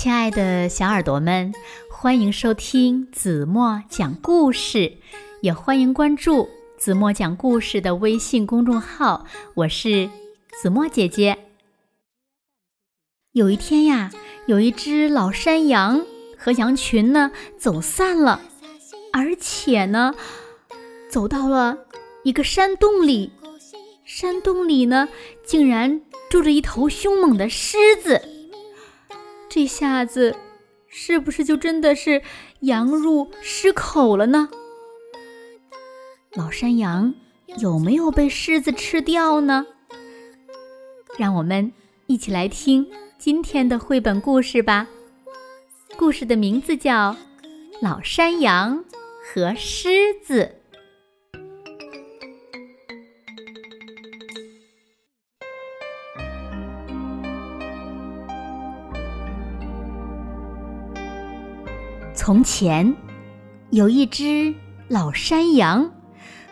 亲爱的小耳朵们，欢迎收听子墨讲故事，也欢迎关注子墨讲故事的微信公众号。我是子墨姐姐。有一天呀，有一只老山羊和羊群呢走散了，而且呢，走到了一个山洞里。山洞里呢，竟然住着一头凶猛的狮子。这下子，是不是就真的是羊入狮口了呢？老山羊有没有被狮子吃掉呢？让我们一起来听今天的绘本故事吧。故事的名字叫《老山羊和狮子》。从前，有一只老山羊，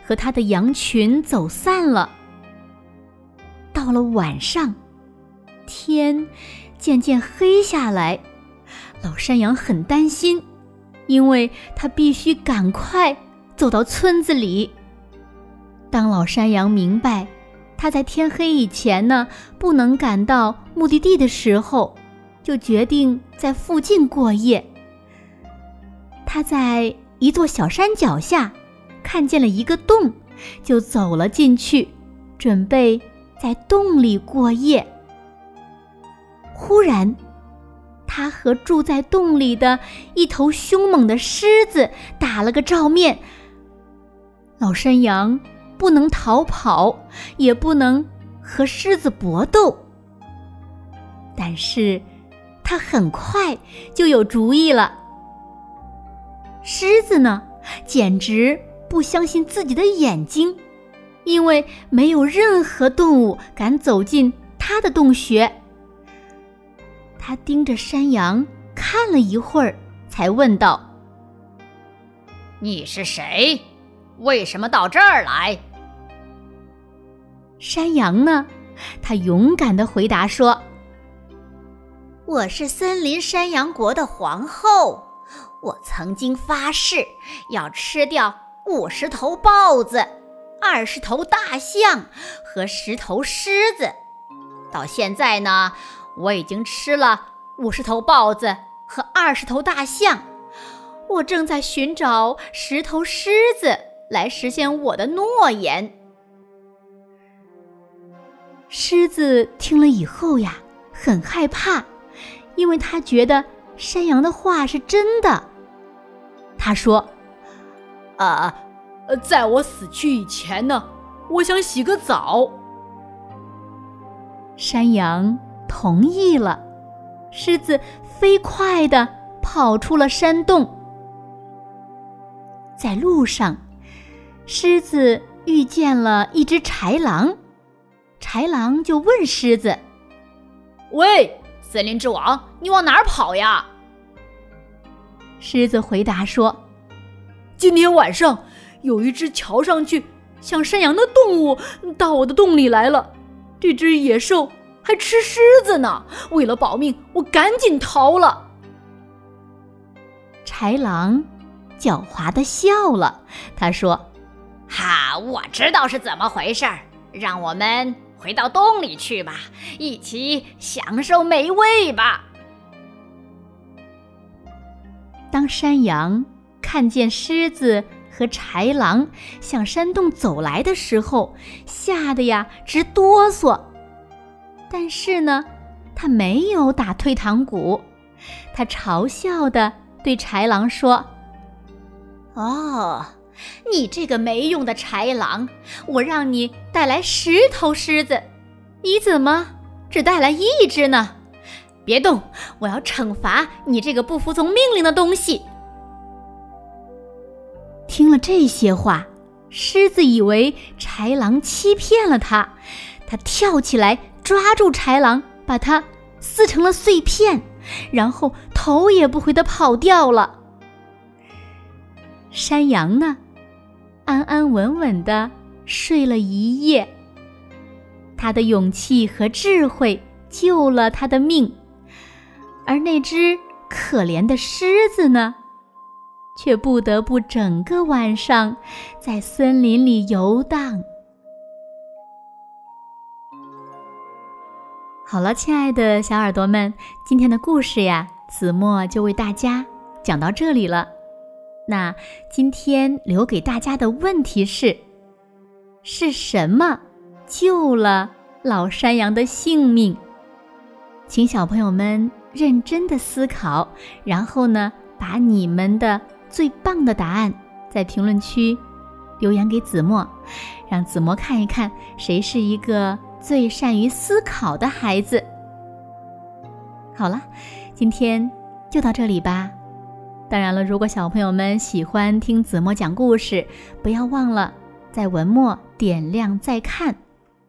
和它的羊群走散了。到了晚上，天渐渐黑下来，老山羊很担心，因为他必须赶快走到村子里。当老山羊明白他在天黑以前呢不能赶到目的地的时候，就决定在附近过夜。他在一座小山脚下看见了一个洞，就走了进去，准备在洞里过夜。忽然，他和住在洞里的一头凶猛的狮子打了个照面。老山羊不能逃跑，也不能和狮子搏斗，但是他很快就有主意了。狮子呢，简直不相信自己的眼睛，因为没有任何动物敢走进它的洞穴。他盯着山羊看了一会儿，才问道：“你是谁？为什么到这儿来？”山羊呢，他勇敢的回答说：“我是森林山羊国的皇后。”我曾经发誓要吃掉五十头豹子、二十头大象和十头狮子。到现在呢，我已经吃了五十头豹子和二十头大象。我正在寻找十头狮子来实现我的诺言。狮子听了以后呀，很害怕，因为他觉得。山羊的话是真的，他说：“啊，在我死去以前呢，我想洗个澡。”山羊同意了，狮子飞快的跑出了山洞。在路上，狮子遇见了一只豺狼，豺狼就问狮子：“喂？”森林之王，你往哪儿跑呀？狮子回答说：“今天晚上有一只瞧上去像山羊的动物到我的洞里来了。这只野兽还吃狮子呢。为了保命，我赶紧逃了。”豺狼狡猾的笑了，他说：“哈，我知道是怎么回事儿，让我们。”回到洞里去吧，一起享受美味吧。当山羊看见狮子和豺狼向山洞走来的时候，吓得呀直哆嗦。但是呢，他没有打退堂鼓，他嘲笑的对豺狼说：“哦。”你这个没用的豺狼！我让你带来十头狮子，你怎么只带来一只呢？别动！我要惩罚你这个不服从命令的东西。听了这些话，狮子以为豺狼欺骗了他，他跳起来抓住豺狼，把它撕成了碎片，然后头也不回的跑掉了。山羊呢？安安稳稳的睡了一夜。他的勇气和智慧救了他的命，而那只可怜的狮子呢，却不得不整个晚上在森林里游荡。好了，亲爱的小耳朵们，今天的故事呀，子墨就为大家讲到这里了。那今天留给大家的问题是：是什么救了老山羊的性命？请小朋友们认真的思考，然后呢，把你们的最棒的答案在评论区留言给子墨，让子墨看一看谁是一个。最善于思考的孩子。好了，今天就到这里吧。当然了，如果小朋友们喜欢听子墨讲故事，不要忘了在文末点亮再看，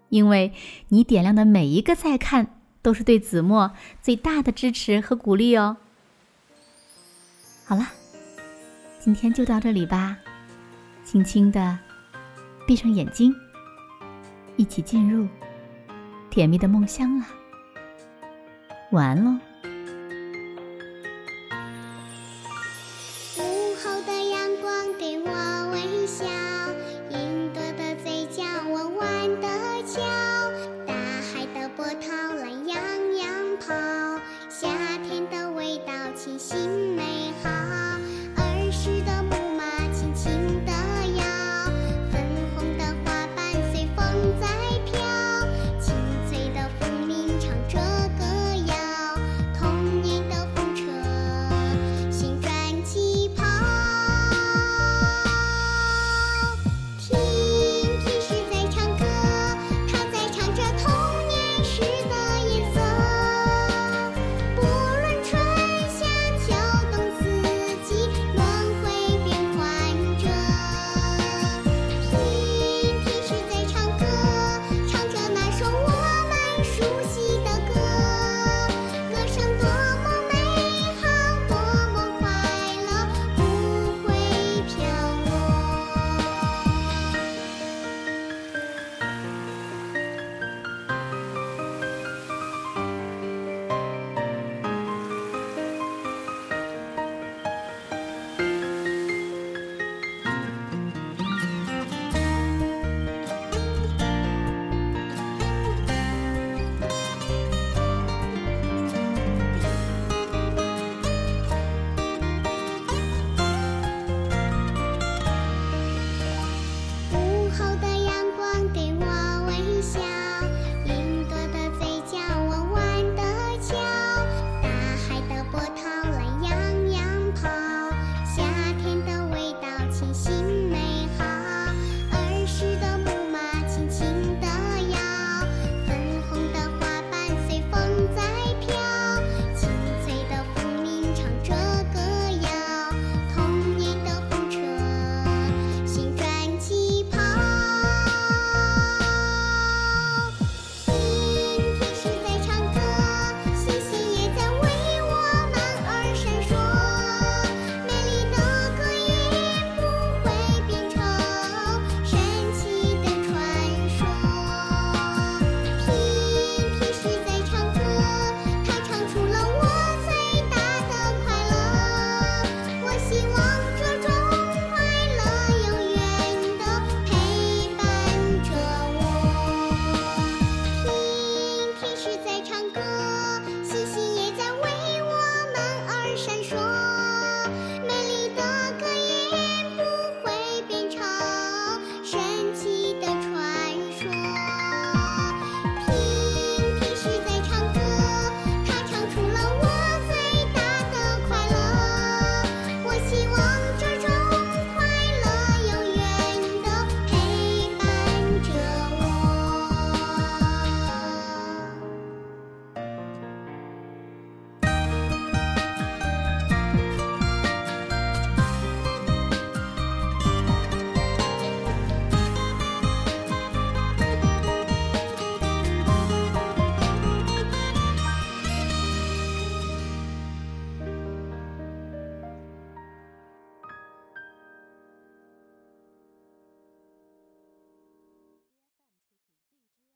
因为你点亮的每一个再看，都是对子墨最大的支持和鼓励哦。好了，今天就到这里吧。轻轻的闭上眼睛，一起进入。甜蜜的梦乡了，晚安喽。